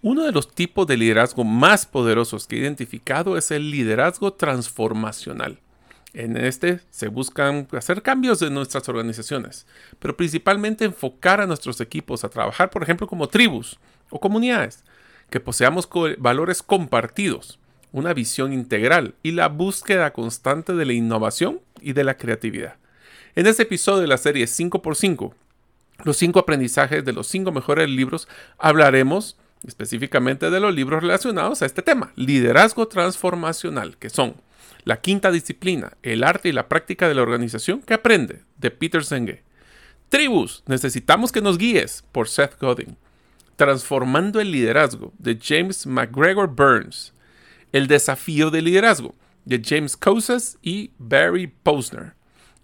Uno de los tipos de liderazgo más poderosos que he identificado es el liderazgo transformacional. En este se buscan hacer cambios en nuestras organizaciones, pero principalmente enfocar a nuestros equipos a trabajar, por ejemplo, como tribus o comunidades, que poseamos valores compartidos, una visión integral y la búsqueda constante de la innovación y de la creatividad. En este episodio de la serie 5x5, los 5 aprendizajes de los 5 mejores libros, hablaremos específicamente de los libros relacionados a este tema, liderazgo transformacional, que son la quinta disciplina, el arte y la práctica de la organización que aprende, de Peter Senge. Tribus, necesitamos que nos guíes, por Seth Godin. Transformando el liderazgo, de James McGregor Burns. El desafío del liderazgo, de James Cosas y Barry Posner.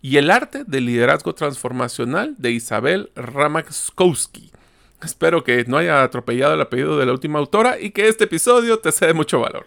Y el arte del liderazgo transformacional, de Isabel Ramaskowski. Espero que no haya atropellado el apellido de la última autora y que este episodio te sea de mucho valor.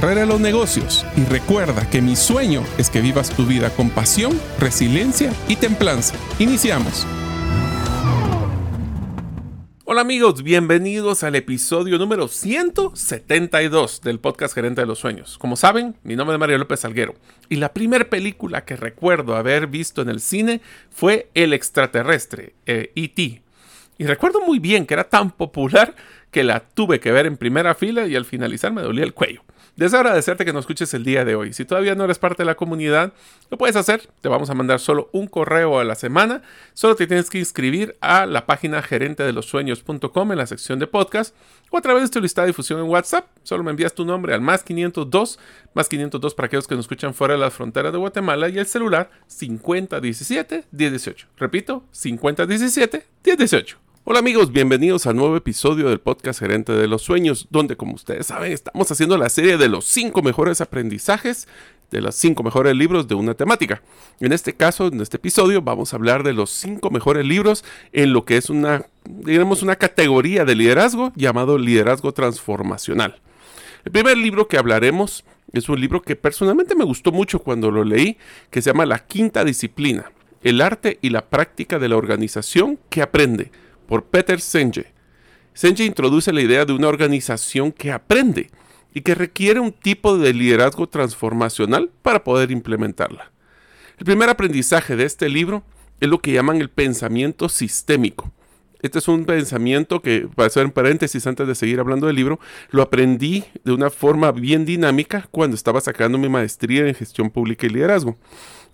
de los negocios. Y recuerda que mi sueño es que vivas tu vida con pasión, resiliencia y templanza. Iniciamos. Hola amigos, bienvenidos al episodio número 172 del podcast Gerente de los Sueños. Como saben, mi nombre es Mario López Salguero y la primera película que recuerdo haber visto en el cine fue El extraterrestre, E.T. Eh, y recuerdo muy bien que era tan popular que la tuve que ver en primera fila y al finalizar me dolía el cuello. Deseo agradecerte que nos escuches el día de hoy. Si todavía no eres parte de la comunidad, lo puedes hacer. Te vamos a mandar solo un correo a la semana. Solo te tienes que inscribir a la página gerente de los sueños.com en la sección de podcast o a través de tu lista de difusión en WhatsApp. Solo me envías tu nombre al más 502, más 502 para aquellos que nos escuchan fuera de las fronteras de Guatemala y el celular 5017 1018. Repito, 5017 1018. Hola amigos, bienvenidos al nuevo episodio del podcast Gerente de los Sueños, donde como ustedes saben estamos haciendo la serie de los 5 mejores aprendizajes de los 5 mejores libros de una temática. En este caso, en este episodio, vamos a hablar de los 5 mejores libros en lo que es una, digamos, una categoría de liderazgo llamado liderazgo transformacional. El primer libro que hablaremos es un libro que personalmente me gustó mucho cuando lo leí, que se llama La Quinta Disciplina, el arte y la práctica de la organización que aprende por Peter Senge. Senge introduce la idea de una organización que aprende y que requiere un tipo de liderazgo transformacional para poder implementarla. El primer aprendizaje de este libro es lo que llaman el pensamiento sistémico. Este es un pensamiento que, para hacer en paréntesis antes de seguir hablando del libro, lo aprendí de una forma bien dinámica cuando estaba sacando mi maestría en gestión pública y liderazgo.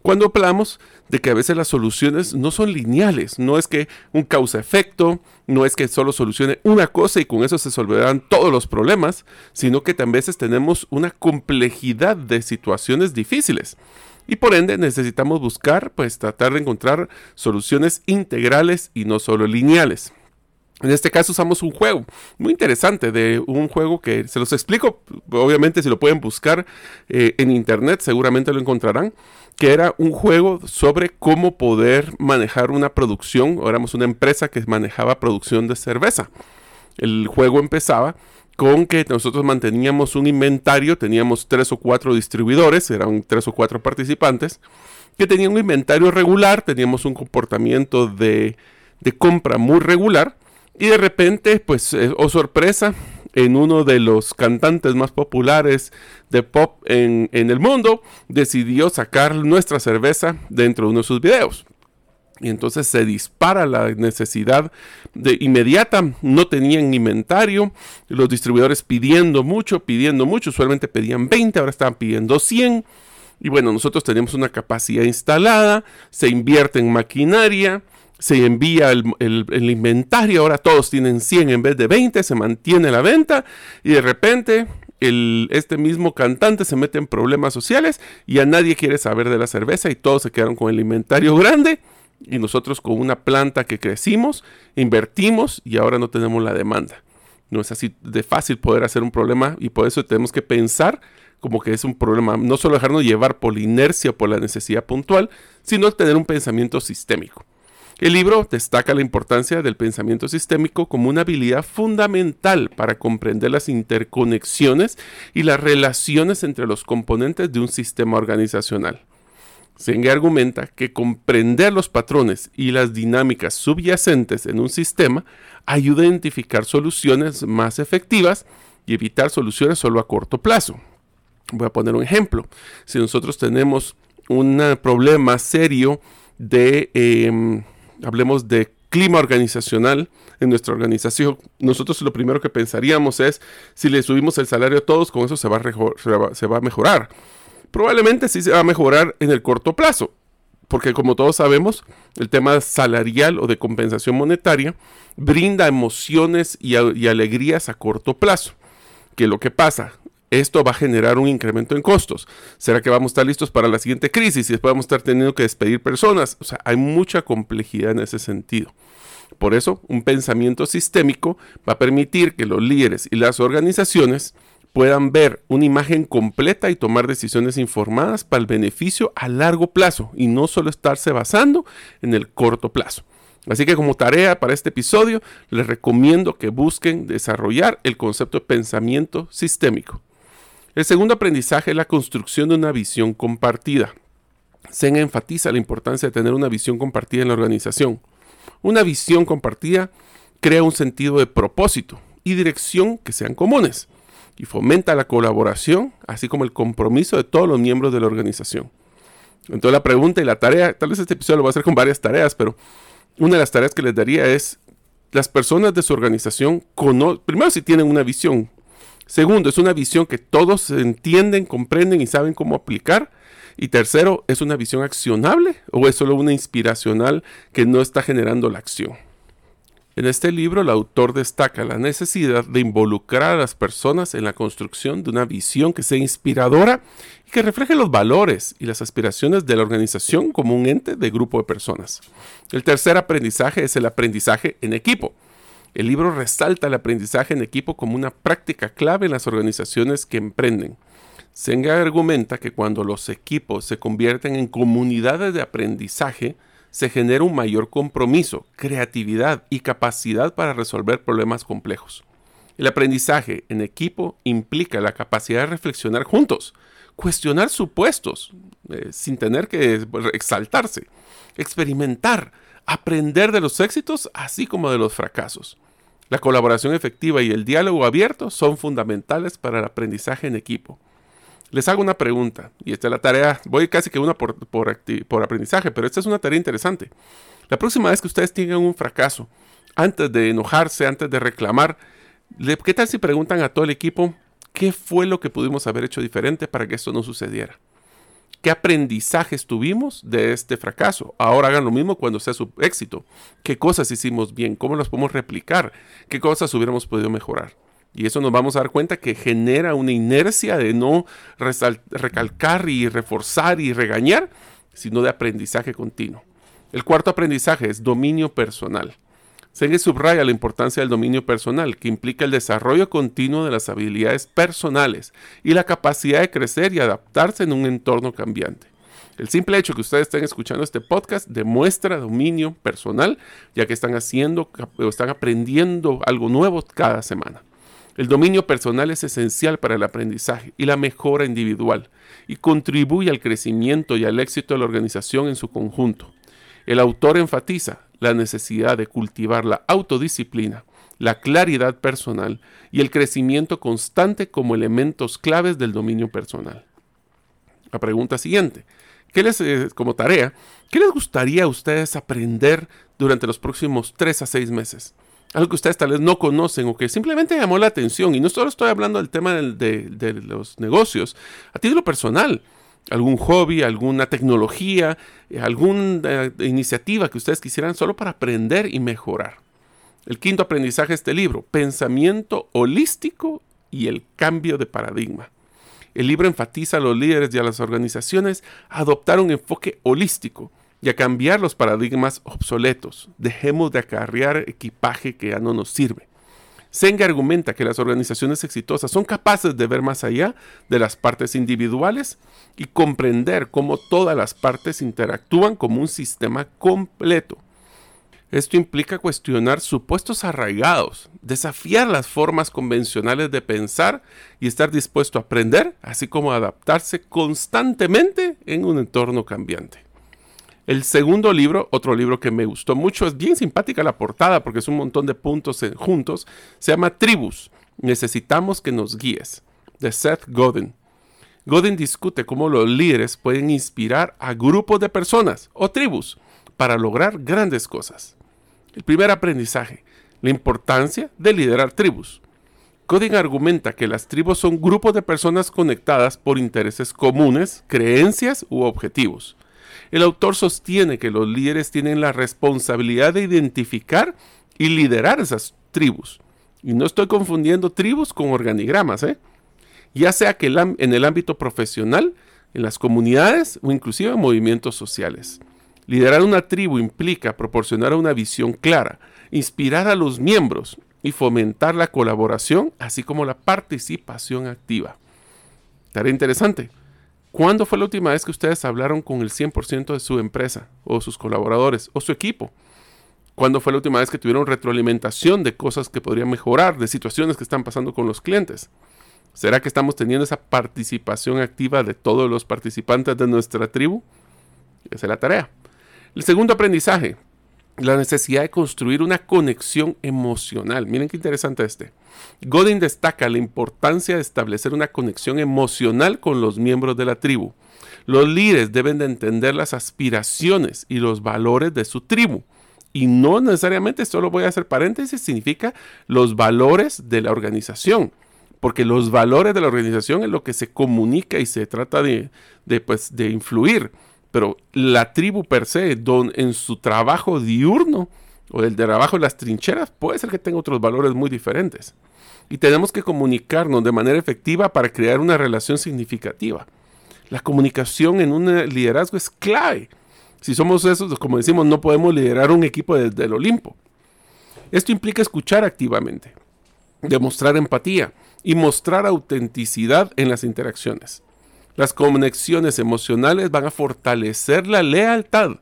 Cuando hablamos de que a veces las soluciones no son lineales, no es que un causa-efecto, no es que solo solucione una cosa y con eso se resolverán todos los problemas, sino que también veces tenemos una complejidad de situaciones difíciles. Y por ende necesitamos buscar, pues tratar de encontrar soluciones integrales y no solo lineales. En este caso usamos un juego muy interesante de un juego que se los explico, obviamente si lo pueden buscar eh, en internet seguramente lo encontrarán, que era un juego sobre cómo poder manejar una producción. Éramos una empresa que manejaba producción de cerveza. El juego empezaba con que nosotros manteníamos un inventario, teníamos tres o cuatro distribuidores, eran tres o cuatro participantes, que tenían un inventario regular, teníamos un comportamiento de, compra muy regular, y de repente, pues, o oh sorpresa, en uno de los cantantes más populares de pop en, en el mundo, decidió sacar nuestra cerveza dentro de uno de sus videos. Y entonces se dispara la necesidad de inmediata. No tenían inventario. Los distribuidores pidiendo mucho, pidiendo mucho. Usualmente pedían 20, ahora estaban pidiendo 100. Y bueno, nosotros tenemos una capacidad instalada. Se invierte en maquinaria. Se envía el, inventario. Ahora todos tienen 100 en vez de 20. Se mantiene la venta. Y de repente este mismo cantante se mete en problemas sociales. Y ya nadie quiere saber de la cerveza. Y todos se quedaron con el inventario grande y nosotros con una planta que crecimos, invertimos y ahora no tenemos la demanda. No es así de fácil poder hacer un problema y por eso tenemos que pensar como que es un problema, no solo dejarnos llevar por la inercia o por la necesidad puntual, sino tener un pensamiento sistémico. El libro destaca la importancia del pensamiento sistémico como una habilidad fundamental para comprender las interconexiones y las relaciones entre los componentes de un sistema organizacional. Senge argumenta que comprender los patrones y las dinámicas subyacentes en un sistema ayuda a identificar soluciones más efectivas y evitar soluciones solo a corto plazo. Voy a poner un ejemplo. Si nosotros tenemos un problema serio de, em, hablemos de clima organizacional en nuestra organización, nosotros lo primero que pensaríamos es, si le subimos el salario a todos, con eso se va a mejorar probablemente sí se va a mejorar en el corto plazo, porque como todos sabemos, el tema salarial o de compensación monetaria brinda emociones y, alegrías a corto plazo. Que lo que pasa, esto va a generar un incremento en costos. ¿Será que vamos a estar listos para la siguiente crisis y después vamos a estar teniendo que despedir personas? O sea, hay mucha complejidad en ese sentido. Por eso, un pensamiento sistémico va a permitir que los líderes y las organizaciones puedan ver una imagen completa y tomar decisiones informadas para el beneficio a largo plazo y no solo estarse basando en el corto plazo. Así que como tarea para este episodio, les recomiendo que busquen desarrollar el concepto de pensamiento sistémico. El segundo aprendizaje es la construcción de una visión compartida. Sen enfatiza la importancia de tener una visión compartida en la organización. Una visión compartida crea un sentido de propósito y dirección que sean comunes y fomenta la colaboración, así como el compromiso de todos los miembros de la organización. Entonces la pregunta y la tarea, tal vez este episodio lo voy a hacer con varias tareas, pero una de las tareas que les daría es, las personas de su organización, primero si tienen una visión, segundo, es una visión que todos entienden, comprenden y saben cómo aplicar, y tercero, ¿es una visión accionable o es solo una inspiracional que no está generando la acción? En este libro el autor destaca la necesidad de involucrar a las personas en la construcción de una visión que sea inspiradora y que refleje los valores y las aspiraciones de la organización como un ente de grupo de personas. El tercer aprendizaje es el aprendizaje en equipo. El libro resalta el aprendizaje en equipo como una práctica clave en las organizaciones que emprenden. Senga argumenta que cuando los equipos se convierten en comunidades de aprendizaje, se genera un mayor compromiso, creatividad y capacidad para resolver problemas complejos. El aprendizaje en equipo implica la capacidad de reflexionar juntos, cuestionar supuestos eh, sin tener que exaltarse, experimentar, aprender de los éxitos así como de los fracasos. La colaboración efectiva y el diálogo abierto son fundamentales para el aprendizaje en equipo. Les hago una pregunta, y esta es la tarea, voy casi que una por, aprendizaje, pero esta es una tarea interesante. La próxima vez que ustedes tengan un fracaso, antes de enojarse, antes de reclamar, ¿qué tal si preguntan a todo el equipo qué fue lo que pudimos haber hecho diferente para que esto no sucediera? ¿Qué aprendizajes tuvimos de este fracaso? Ahora hagan lo mismo cuando sea su éxito. ¿Qué cosas hicimos bien? ¿Cómo las podemos replicar? ¿Qué cosas hubiéramos podido mejorar? Y eso nos vamos a dar cuenta que genera una inercia de no recalcar y reforzar y regañar, sino de aprendizaje continuo. El cuarto aprendizaje es dominio personal. Senge subraya la importancia del dominio personal, que implica el desarrollo continuo de las habilidades personales y la capacidad de crecer y adaptarse en un entorno cambiante. El simple hecho que ustedes estén escuchando este podcast demuestra dominio personal, ya que están haciendo o están aprendiendo algo nuevo cada semana. El dominio personal es esencial para el aprendizaje y la mejora individual y contribuye al crecimiento y al éxito de la organización en su conjunto. El autor enfatiza la necesidad de cultivar la autodisciplina la claridad personal y el crecimiento constante como elementos claves del dominio personal. La pregunta siguiente, ¿qué les, eh, como tarea, ¿qué les gustaría a ustedes aprender durante los próximos tres a seis meses? Algo que ustedes tal vez no conocen o que simplemente llamó la atención. Y no solo estoy hablando del tema de, los negocios, a título personal. Algún hobby, alguna tecnología, eh, alguna iniciativa que ustedes quisieran solo para aprender y mejorar. El quinto aprendizaje de este libro, pensamiento holístico y el cambio de paradigma. El libro enfatiza a los líderes y a las organizaciones a adoptar un enfoque holístico y a cambiar los paradigmas obsoletos. Dejemos de acarrear equipaje que ya no nos sirve. Senga argumenta que las organizaciones exitosas son capaces de ver más allá de las partes individuales y comprender cómo todas las partes interactúan como un sistema completo. Esto implica cuestionar supuestos arraigados, desafiar las formas convencionales de pensar y estar dispuesto a aprender, así como adaptarse constantemente en un entorno cambiante. El segundo libro, otro libro que me gustó mucho, es bien simpática la portada porque es un montón de puntos juntos, se llama Tribus, Necesitamos que nos guíes, de Seth Godin. Godin discute cómo los líderes pueden inspirar a grupos de personas o tribus para lograr grandes cosas. El primer aprendizaje, la importancia de liderar tribus. Godin argumenta que las tribus son grupos de personas conectadas por intereses comunes, creencias u objetivos. El autor sostiene que los líderes tienen la responsabilidad de identificar y liderar esas tribus. Y no estoy confundiendo tribus con organigramas, ¿eh? ya sea que en el ámbito profesional, en las comunidades o inclusive en movimientos sociales. Liderar una tribu implica proporcionar una visión clara, inspirar a los miembros y fomentar la colaboración, así como la participación activa. Tarea interesante. ¿Cuándo fue la última vez que ustedes hablaron con el 100% de su empresa o sus colaboradores o su equipo? ¿Cuándo fue la última vez que tuvieron retroalimentación de cosas que podrían mejorar, de situaciones que están pasando con los clientes? ¿Será que estamos teniendo esa participación activa de todos los participantes de nuestra tribu? Esa es la tarea. El segundo aprendizaje, la necesidad de construir una conexión emocional. Miren qué interesante este. Godin destaca la importancia de establecer una conexión emocional con los miembros de la tribu. Los líderes deben de entender las aspiraciones y los valores de su tribu. Y no necesariamente, solo voy a hacer paréntesis, significa los valores de la organización. Porque los valores de la organización es lo que se comunica y se trata de, de, pues, de influir pero la tribu per se, don, en su trabajo diurno o el trabajo en las trincheras, puede ser que tenga otros valores muy diferentes. Y tenemos que comunicarnos de manera efectiva para crear una relación significativa. La comunicación en un liderazgo es clave. Si somos esos, como decimos, no podemos liderar un equipo desde el Olimpo. Esto implica escuchar activamente, demostrar empatía y mostrar autenticidad en las interacciones. Las conexiones emocionales van a fortalecer la lealtad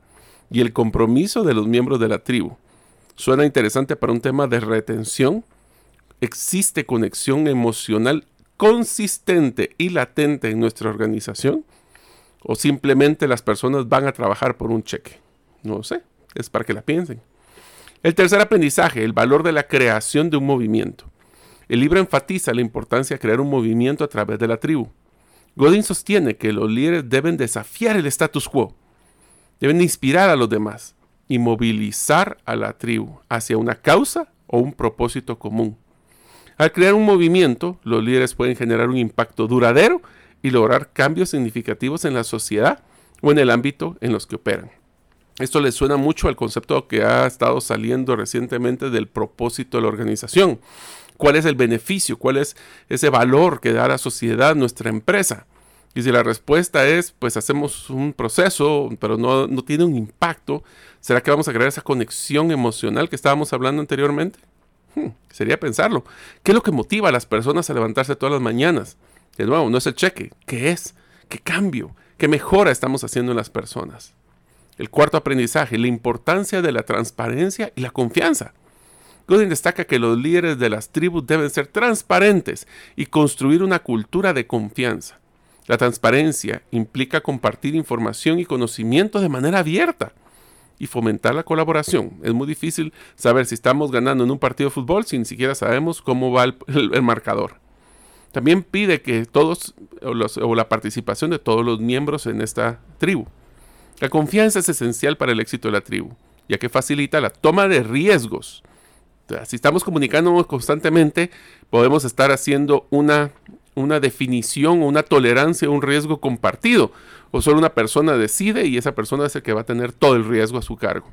y el compromiso de los miembros de la tribu. Suena interesante para un tema de retención. ¿Existe conexión emocional consistente y latente en nuestra organización? ¿O simplemente las personas van a trabajar por un cheque? No sé, es para que la piensen. El tercer aprendizaje, el valor de la creación de un movimiento. El libro enfatiza la importancia de crear un movimiento a través de la tribu. Godin sostiene que los líderes deben desafiar el status quo, deben inspirar a los demás y movilizar a la tribu hacia una causa o un propósito común. Al crear un movimiento, los líderes pueden generar un impacto duradero y lograr cambios significativos en la sociedad o en el ámbito en los que operan. Esto le suena mucho al concepto que ha estado saliendo recientemente del propósito de la organización, ¿Cuál es el beneficio? ¿Cuál es ese valor que da a la sociedad nuestra empresa? Y si la respuesta es, pues hacemos un proceso, pero no, tiene un impacto, ¿será que vamos a crear esa conexión emocional que estábamos hablando anteriormente? Hmm, sería pensarlo. ¿Qué es lo que motiva a las personas a levantarse todas las mañanas? De nuevo, no es el cheque. ¿Qué es? ¿Qué cambio? ¿Qué mejora estamos haciendo en las personas? El cuarto aprendizaje, la importancia de la transparencia y la confianza. Godin destaca que los líderes de las tribus deben ser transparentes y construir una cultura de confianza. La transparencia implica compartir información y conocimiento de manera abierta. y fomentar la colaboración. Es muy difícil saber si estamos ganando en un partido de fútbol si ni siquiera sabemos cómo va el, marcador. También pide que todos, o la participación de todos los miembros en esta tribu. La confianza es esencial para el éxito de la tribu, ya que facilita la toma de riesgos. Si estamos comunicándonos constantemente, podemos estar haciendo una, una definición una tolerancia un riesgo compartido. O solo una persona decide y esa persona es el que va a tener todo el riesgo a su cargo.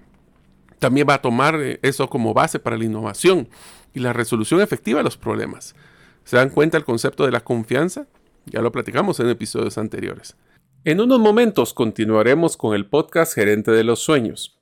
También va a tomar eh, eso como base para la innovación y la resolución efectiva de los problemas. ¿Se dan cuenta el concepto de la confianza? Ya lo platicamos en episodios anteriores. En unos momentos continuaremos con el podcast Gerente de los Sueños.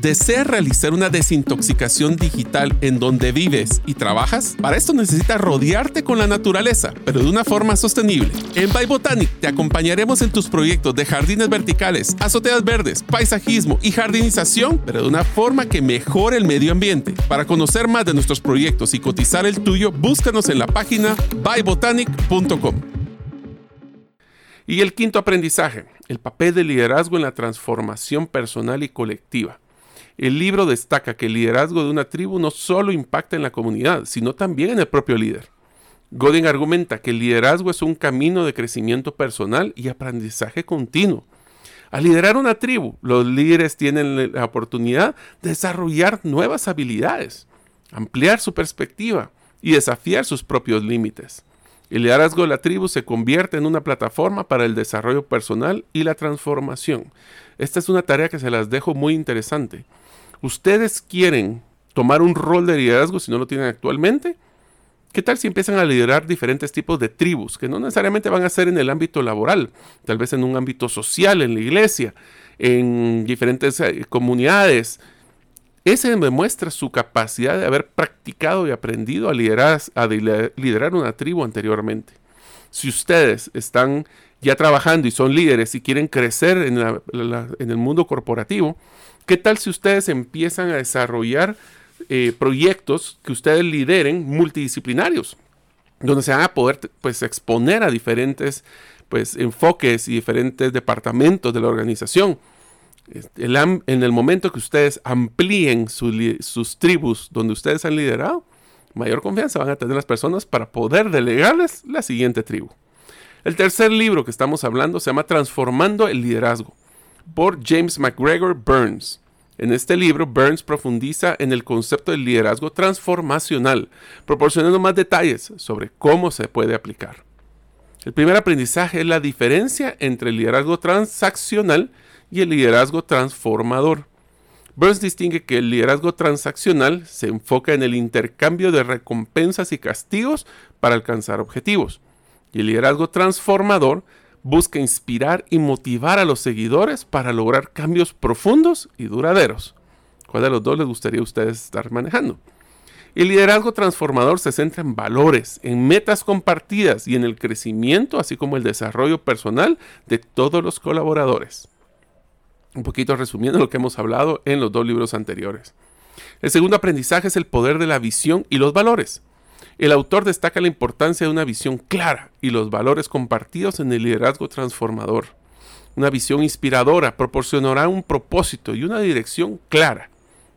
¿Deseas realizar una desintoxicación digital en donde vives y trabajas? Para esto necesitas rodearte con la naturaleza, pero de una forma sostenible. En By Botanic te acompañaremos en tus proyectos de jardines verticales, azoteas verdes, paisajismo y jardinización, pero de una forma que mejore el medio ambiente. Para conocer más de nuestros proyectos y cotizar el tuyo, búscanos en la página bybotanic.com. Y el quinto aprendizaje, el papel de liderazgo en la transformación personal y colectiva. El libro destaca que el liderazgo de una tribu no solo impacta en la comunidad, sino también en el propio líder. Godin argumenta que el liderazgo es un camino de crecimiento personal y aprendizaje continuo. Al liderar una tribu, los líderes tienen la oportunidad de desarrollar nuevas habilidades, ampliar su perspectiva y desafiar sus propios límites. El liderazgo de la tribu se convierte en una plataforma para el desarrollo personal y la transformación. Esta es una tarea que se las dejo muy interesante ustedes quieren tomar un rol de liderazgo si no lo tienen actualmente, ¿qué tal si empiezan a liderar diferentes tipos de tribus que no necesariamente van a ser en el ámbito laboral, tal vez en un ámbito social, en la iglesia, en diferentes eh, comunidades? Ese demuestra su capacidad de haber practicado y aprendido a liderar, una tribu anteriormente. Si ustedes están ya trabajando y son líderes y quieren crecer en el mundo corporativo, ¿Qué tal si ustedes empiezan a desarrollar eh, proyectos que ustedes lideren multidisciplinarios? Donde se van a poder pues, exponer a diferentes pues, enfoques y diferentes departamentos de la organización. en el momento que ustedes amplíen sus tribus donde ustedes han liderado, mayor confianza van a tener las personas para poder delegarles la siguiente tribu. El tercer libro que estamos hablando se llama Transformando el Liderazgo por James McGregor Burns. En este libro, Burns profundiza en el concepto del liderazgo transformacional, proporcionando más detalles sobre cómo se puede aplicar. El primer aprendizaje es la diferencia entre el liderazgo transaccional y el liderazgo transformador. Burns distingue que el liderazgo transaccional se enfoca en el intercambio de recompensas y castigos para alcanzar objetivos, y el liderazgo transformador busca inspirar y motivar a los seguidores para lograr cambios profundos y duraderos. ¿Cuál de los dos les gustaría a ustedes estar manejando? El liderazgo transformador se centra en valores, en metas compartidas y en el crecimiento, así como el desarrollo personal de todos los colaboradores. Un poquito resumiendo lo que hemos hablado en los dos libros anteriores. El segundo aprendizaje es el poder de la visión y los valores. El autor destaca la importancia de una visión clara y los valores compartidos en el liderazgo transformador. Una visión inspiradora proporcionará un propósito y una dirección clara,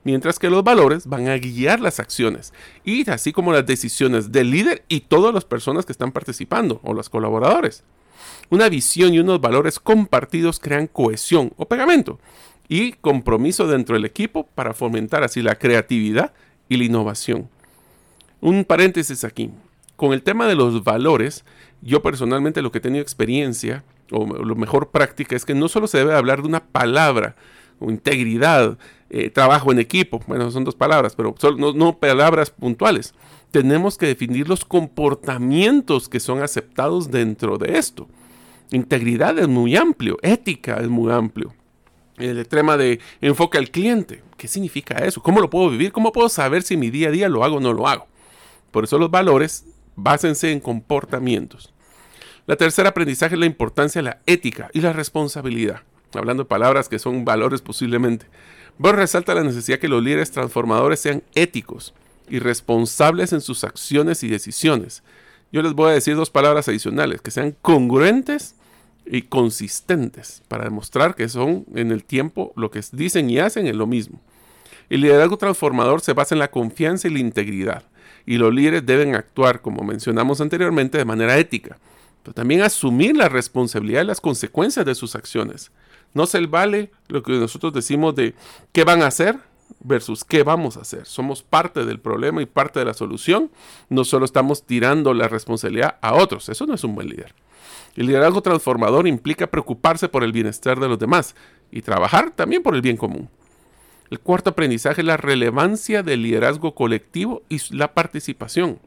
mientras que los valores van a guiar las acciones y así como las decisiones del líder y todas las personas que están participando o los colaboradores. Una visión y unos valores compartidos crean cohesión o pegamento y compromiso dentro del equipo para fomentar así la creatividad y la innovación. Un paréntesis aquí. Con el tema de los valores, yo personalmente lo que he tenido experiencia, o lo mejor práctica, es que no solo se debe hablar de una palabra, o integridad, eh, trabajo en equipo, bueno, son dos palabras, pero son, no, no palabras puntuales. Tenemos que definir los comportamientos que son aceptados dentro de esto. Integridad es muy amplio, ética es muy amplio. El tema de enfoque al cliente, ¿qué significa eso? ¿Cómo lo puedo vivir? ¿Cómo puedo saber si mi día a día lo hago o no lo hago? Por eso los valores básense en comportamientos. La tercera aprendizaje es la importancia de la ética y la responsabilidad. Hablando de palabras que son valores posiblemente. Burr resalta la necesidad que los líderes transformadores sean éticos y responsables en sus acciones y decisiones. yo les voy a decir dos palabras adicionales, que sean congruentes y consistentes, para demostrar que son en el tiempo lo que dicen y hacen es lo mismo. El liderazgo transformador se basa en la confianza y la integridad, y los líderes deben actuar, como mencionamos anteriormente, de manera ética, pero también asumir la responsabilidad y las consecuencias de sus acciones. No se vale lo que nosotros decimos de qué van a hacer versus qué vamos a hacer. Somos parte del problema y parte de la solución. No solo estamos tirando la responsabilidad a otros. Eso no es un buen líder. El liderazgo transformador implica preocuparse por el bienestar de los demás y trabajar también por el bien común. El cuarto aprendizaje es la relevancia del liderazgo colectivo y la participación.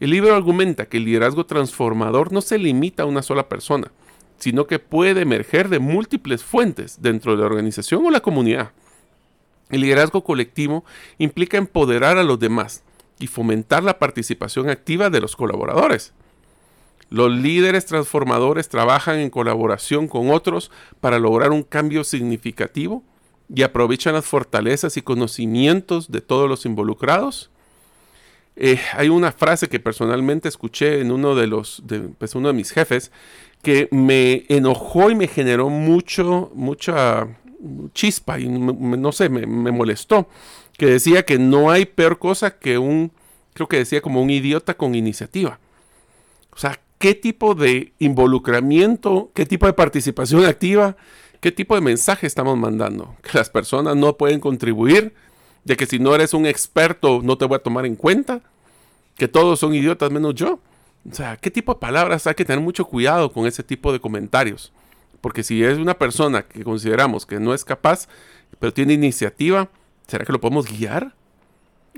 El libro argumenta que el liderazgo transformador no se limita a una sola persona, sino que puede emerger de múltiples fuentes dentro de la organización o la comunidad. El liderazgo colectivo implica empoderar a los demás y fomentar la participación activa de los colaboradores. Los líderes transformadores trabajan en colaboración con otros para lograr un cambio significativo y aprovechan las fortalezas y conocimientos de todos los involucrados. Eh, hay una frase que personalmente escuché en uno de los, de, pues uno de mis jefes, que me enojó y me generó mucho, mucha chispa y no sé, me, molestó, que decía que no hay peor cosa que un, creo que decía como un idiota con iniciativa. O sea, ¿qué tipo de involucramiento, qué tipo de participación activa, qué tipo de mensaje estamos mandando? Que las personas no pueden contribuir, de que si no eres un experto no te voy a tomar en cuenta, que todos son idiotas menos yo. O sea, ¿qué tipo de palabras? Hay que tener mucho cuidado con ese tipo de comentarios. Porque si es una persona que consideramos que no es capaz, pero tiene iniciativa, ¿será que lo podemos guiar?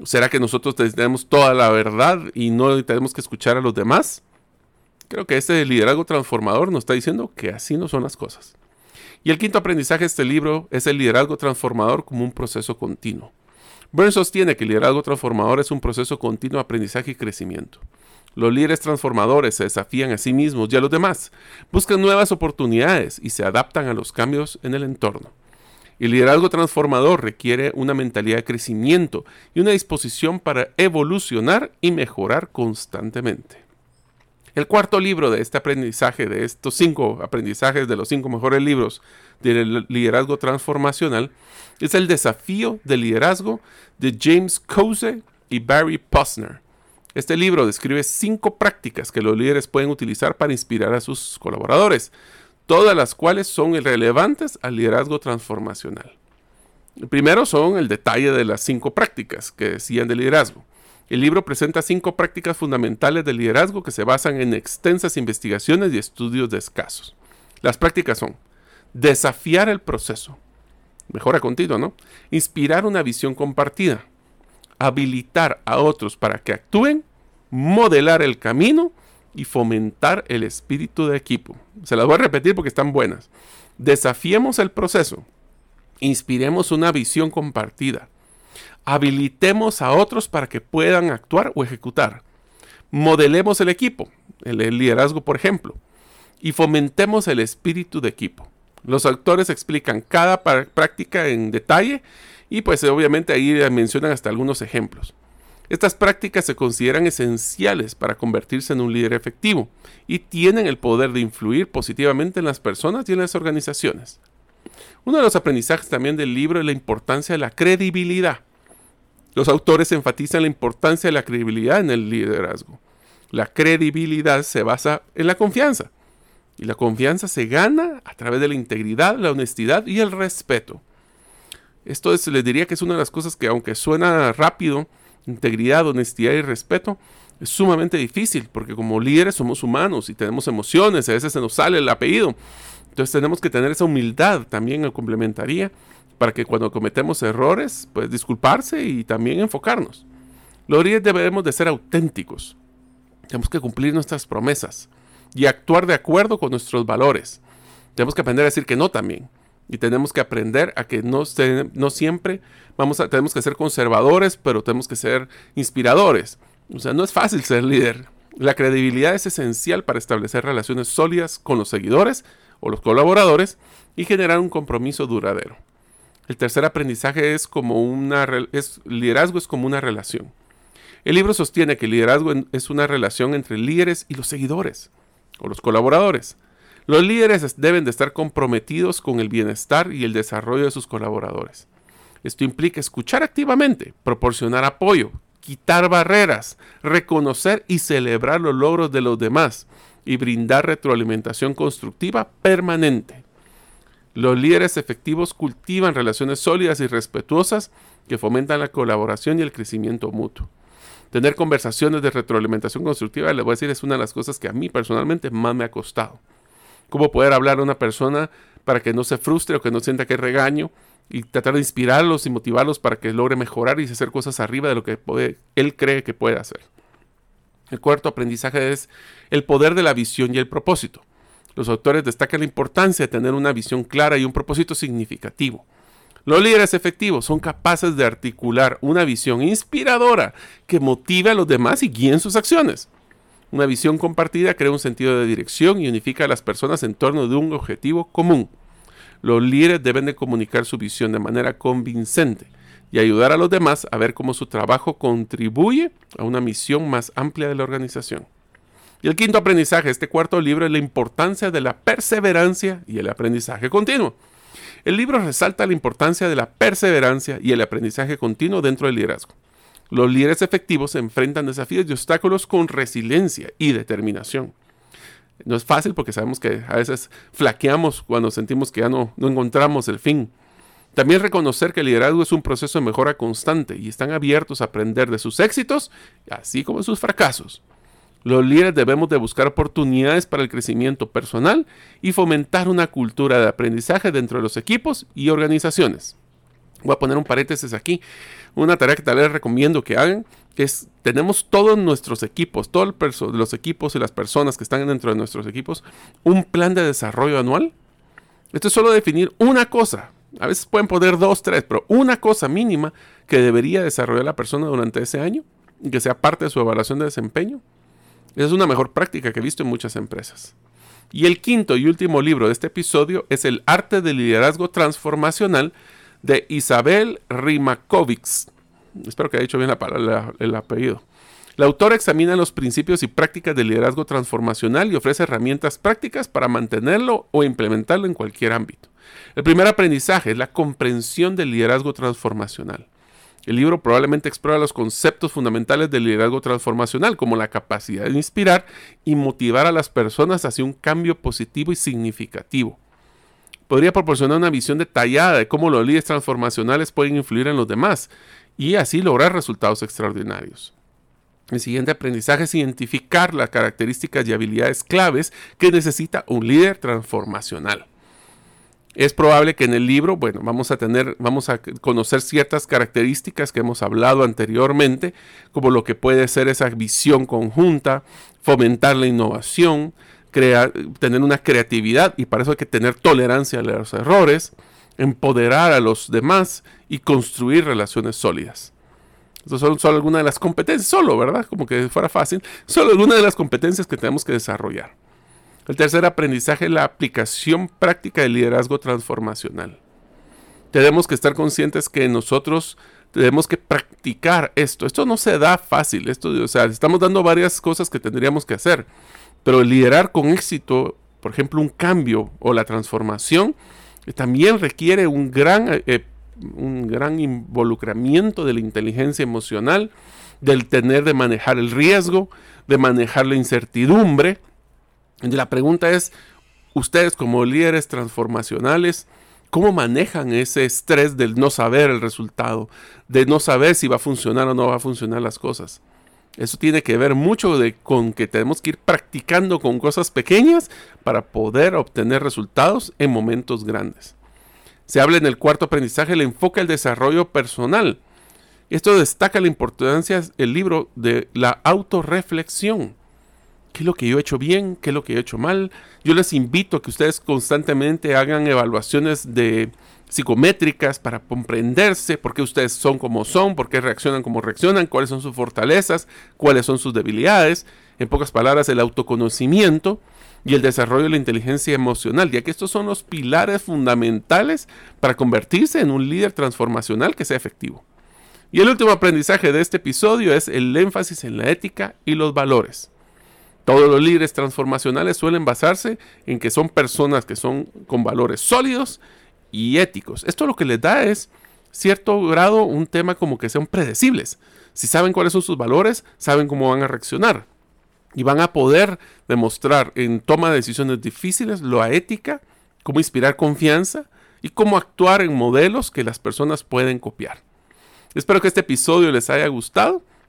¿Será que nosotros tenemos toda la verdad y no tenemos que escuchar a los demás? Creo que este liderazgo transformador nos está diciendo que así no son las cosas. Y el quinto aprendizaje de este libro es el liderazgo transformador como un proceso continuo. Burns sostiene que el liderazgo transformador es un proceso continuo de aprendizaje y crecimiento. Los líderes transformadores se desafían a sí mismos y a los demás, buscan nuevas oportunidades y se adaptan a los cambios en el entorno. El liderazgo transformador requiere una mentalidad de crecimiento y una disposición para evolucionar y mejorar constantemente. El cuarto libro de este aprendizaje, de estos cinco aprendizajes de los cinco mejores libros del liderazgo transformacional, es El desafío del liderazgo de James Cose y Barry Posner. Este libro describe cinco prácticas que los líderes pueden utilizar para inspirar a sus colaboradores, todas las cuales son relevantes al liderazgo transformacional. El primero son el detalle de las cinco prácticas que decían de liderazgo. El libro presenta cinco prácticas fundamentales de liderazgo que se basan en extensas investigaciones y estudios de escasos. Las prácticas son desafiar el proceso, mejora continua, ¿no? Inspirar una visión compartida, habilitar a otros para que actúen, modelar el camino y fomentar el espíritu de equipo. Se las voy a repetir porque están buenas. Desafiemos el proceso, inspiremos una visión compartida, habilitemos a otros para que puedan actuar o ejecutar, modelemos el equipo, el, liderazgo por ejemplo, y fomentemos el espíritu de equipo. Los autores explican cada práctica en detalle y pues obviamente ahí mencionan hasta algunos ejemplos. Estas prácticas se consideran esenciales para convertirse en un líder efectivo y tienen el poder de influir positivamente en las personas y en las organizaciones. Uno de los aprendizajes también del libro es la importancia de la credibilidad. Los autores enfatizan la importancia de la credibilidad en el liderazgo. La credibilidad se basa en la confianza. Y la confianza se gana a través de la integridad, la honestidad y el respeto. Esto es, les diría que es una de las cosas que aunque suena rápido, integridad, honestidad y respeto, es sumamente difícil porque como líderes somos humanos y tenemos emociones, a veces se nos sale el apellido. Entonces tenemos que tener esa humildad también en complementaría para que cuando cometemos errores, pues disculparse y también enfocarnos. Los líderes debemos de ser auténticos. Tenemos que cumplir nuestras promesas y actuar de acuerdo con nuestros valores. Tenemos que aprender a decir que no también. Y tenemos que aprender a que no, no siempre vamos a, tenemos que ser conservadores, pero tenemos que ser inspiradores. O sea, no es fácil ser líder. La credibilidad es esencial para establecer relaciones sólidas con los seguidores o los colaboradores y generar un compromiso duradero. El tercer aprendizaje es como una es, liderazgo es como una relación. El libro sostiene que el liderazgo es una relación entre líderes y los seguidores o los colaboradores. Los líderes deben de estar comprometidos con el bienestar y el desarrollo de sus colaboradores. Esto implica escuchar activamente, proporcionar apoyo, quitar barreras, reconocer y celebrar los logros de los demás y brindar retroalimentación constructiva permanente. Los líderes efectivos cultivan relaciones sólidas y respetuosas que fomentan la colaboración y el crecimiento mutuo. Tener conversaciones de retroalimentación constructiva, les voy a decir, es una de las cosas que a mí personalmente más me ha costado. Cómo poder hablar a una persona para que no se frustre o que no sienta que regaño y tratar de inspirarlos y motivarlos para que logre mejorar y hacer cosas arriba de lo que él cree que puede hacer. El cuarto aprendizaje es el poder de la visión y el propósito. Los autores destacan la importancia de tener una visión clara y un propósito significativo. Los líderes efectivos son capaces de articular una visión inspiradora que motive a los demás y guíen sus acciones. Una visión compartida crea un sentido de dirección y unifica a las personas en torno de un objetivo común. Los líderes deben de comunicar su visión de manera convincente y ayudar a los demás a ver cómo su trabajo contribuye a una misión más amplia de la organización. Y el quinto aprendizaje, este cuarto libro, es la importancia de la perseverancia y el aprendizaje continuo. El libro resalta la importancia de la perseverancia y el aprendizaje continuo dentro del liderazgo. Los líderes efectivos se enfrentan desafíos y obstáculos con resiliencia y determinación. No es fácil porque sabemos que a veces flaqueamos cuando sentimos que ya no, no encontramos el fin. También reconocer que el liderazgo es un proceso de mejora constante y están abiertos a aprender de sus éxitos, así como de sus fracasos. Los líderes debemos de buscar oportunidades para el crecimiento personal y fomentar una cultura de aprendizaje dentro de los equipos y organizaciones. Voy a poner un paréntesis aquí. Una tarea que tal vez recomiendo que hagan es, tenemos todos nuestros equipos, todos los equipos y las personas que están dentro de nuestros equipos, un plan de desarrollo anual. Esto es solo definir una cosa. A veces pueden poner dos, tres, pero una cosa mínima que debería desarrollar la persona durante ese año y que sea parte de su evaluación de desempeño. Esa es una mejor práctica que he visto en muchas empresas. Y el quinto y último libro de este episodio es El arte del liderazgo transformacional de Isabel Rimakovics. Espero que haya dicho bien la el apellido. La autora examina los principios y prácticas del liderazgo transformacional y ofrece herramientas prácticas para mantenerlo o implementarlo en cualquier ámbito. El primer aprendizaje es la comprensión del liderazgo transformacional. El libro probablemente explora los conceptos fundamentales del liderazgo transformacional, como la capacidad de inspirar y motivar a las personas hacia un cambio positivo y significativo. Podría proporcionar una visión detallada de cómo los líderes transformacionales pueden influir en los demás y así lograr resultados extraordinarios. El siguiente aprendizaje es identificar las características y habilidades claves que necesita un líder transformacional. Es probable que en el libro, bueno, vamos a tener, vamos a conocer ciertas características que hemos hablado anteriormente, como lo que puede ser esa visión conjunta, fomentar la innovación, crear, tener una creatividad y para eso hay que tener tolerancia a los errores, empoderar a los demás y construir relaciones sólidas. Estas son solo algunas de las competencias, solo, ¿verdad? Como que fuera fácil, solo algunas de las competencias que tenemos que desarrollar. El tercer aprendizaje es la aplicación práctica del liderazgo transformacional. Tenemos que estar conscientes que nosotros tenemos que practicar esto. Esto no se da fácil. Esto, o sea, estamos dando varias cosas que tendríamos que hacer. Pero liderar con éxito, por ejemplo, un cambio o la transformación, eh, también requiere un gran, eh, eh, un gran involucramiento de la inteligencia emocional, del tener de manejar el riesgo, de manejar la incertidumbre, la pregunta es, ustedes como líderes transformacionales, ¿cómo manejan ese estrés del no saber el resultado, de no saber si va a funcionar o no va a funcionar las cosas? Eso tiene que ver mucho de, con que tenemos que ir practicando con cosas pequeñas para poder obtener resultados en momentos grandes. Se habla en el cuarto aprendizaje el enfoque al desarrollo personal. Esto destaca la importancia del libro de la autorreflexión qué es lo que yo he hecho bien, qué es lo que he hecho mal. Yo les invito a que ustedes constantemente hagan evaluaciones de psicométricas para comprenderse por qué ustedes son como son, por qué reaccionan como reaccionan, cuáles son sus fortalezas, cuáles son sus debilidades. En pocas palabras, el autoconocimiento y el desarrollo de la inteligencia emocional, ya que estos son los pilares fundamentales para convertirse en un líder transformacional que sea efectivo. Y el último aprendizaje de este episodio es el énfasis en la ética y los valores. Todos los líderes transformacionales suelen basarse en que son personas que son con valores sólidos y éticos. Esto lo que les da es cierto grado un tema como que sean predecibles. Si saben cuáles son sus valores, saben cómo van a reaccionar. Y van a poder demostrar en toma de decisiones difíciles lo ética, cómo inspirar confianza y cómo actuar en modelos que las personas pueden copiar. Espero que este episodio les haya gustado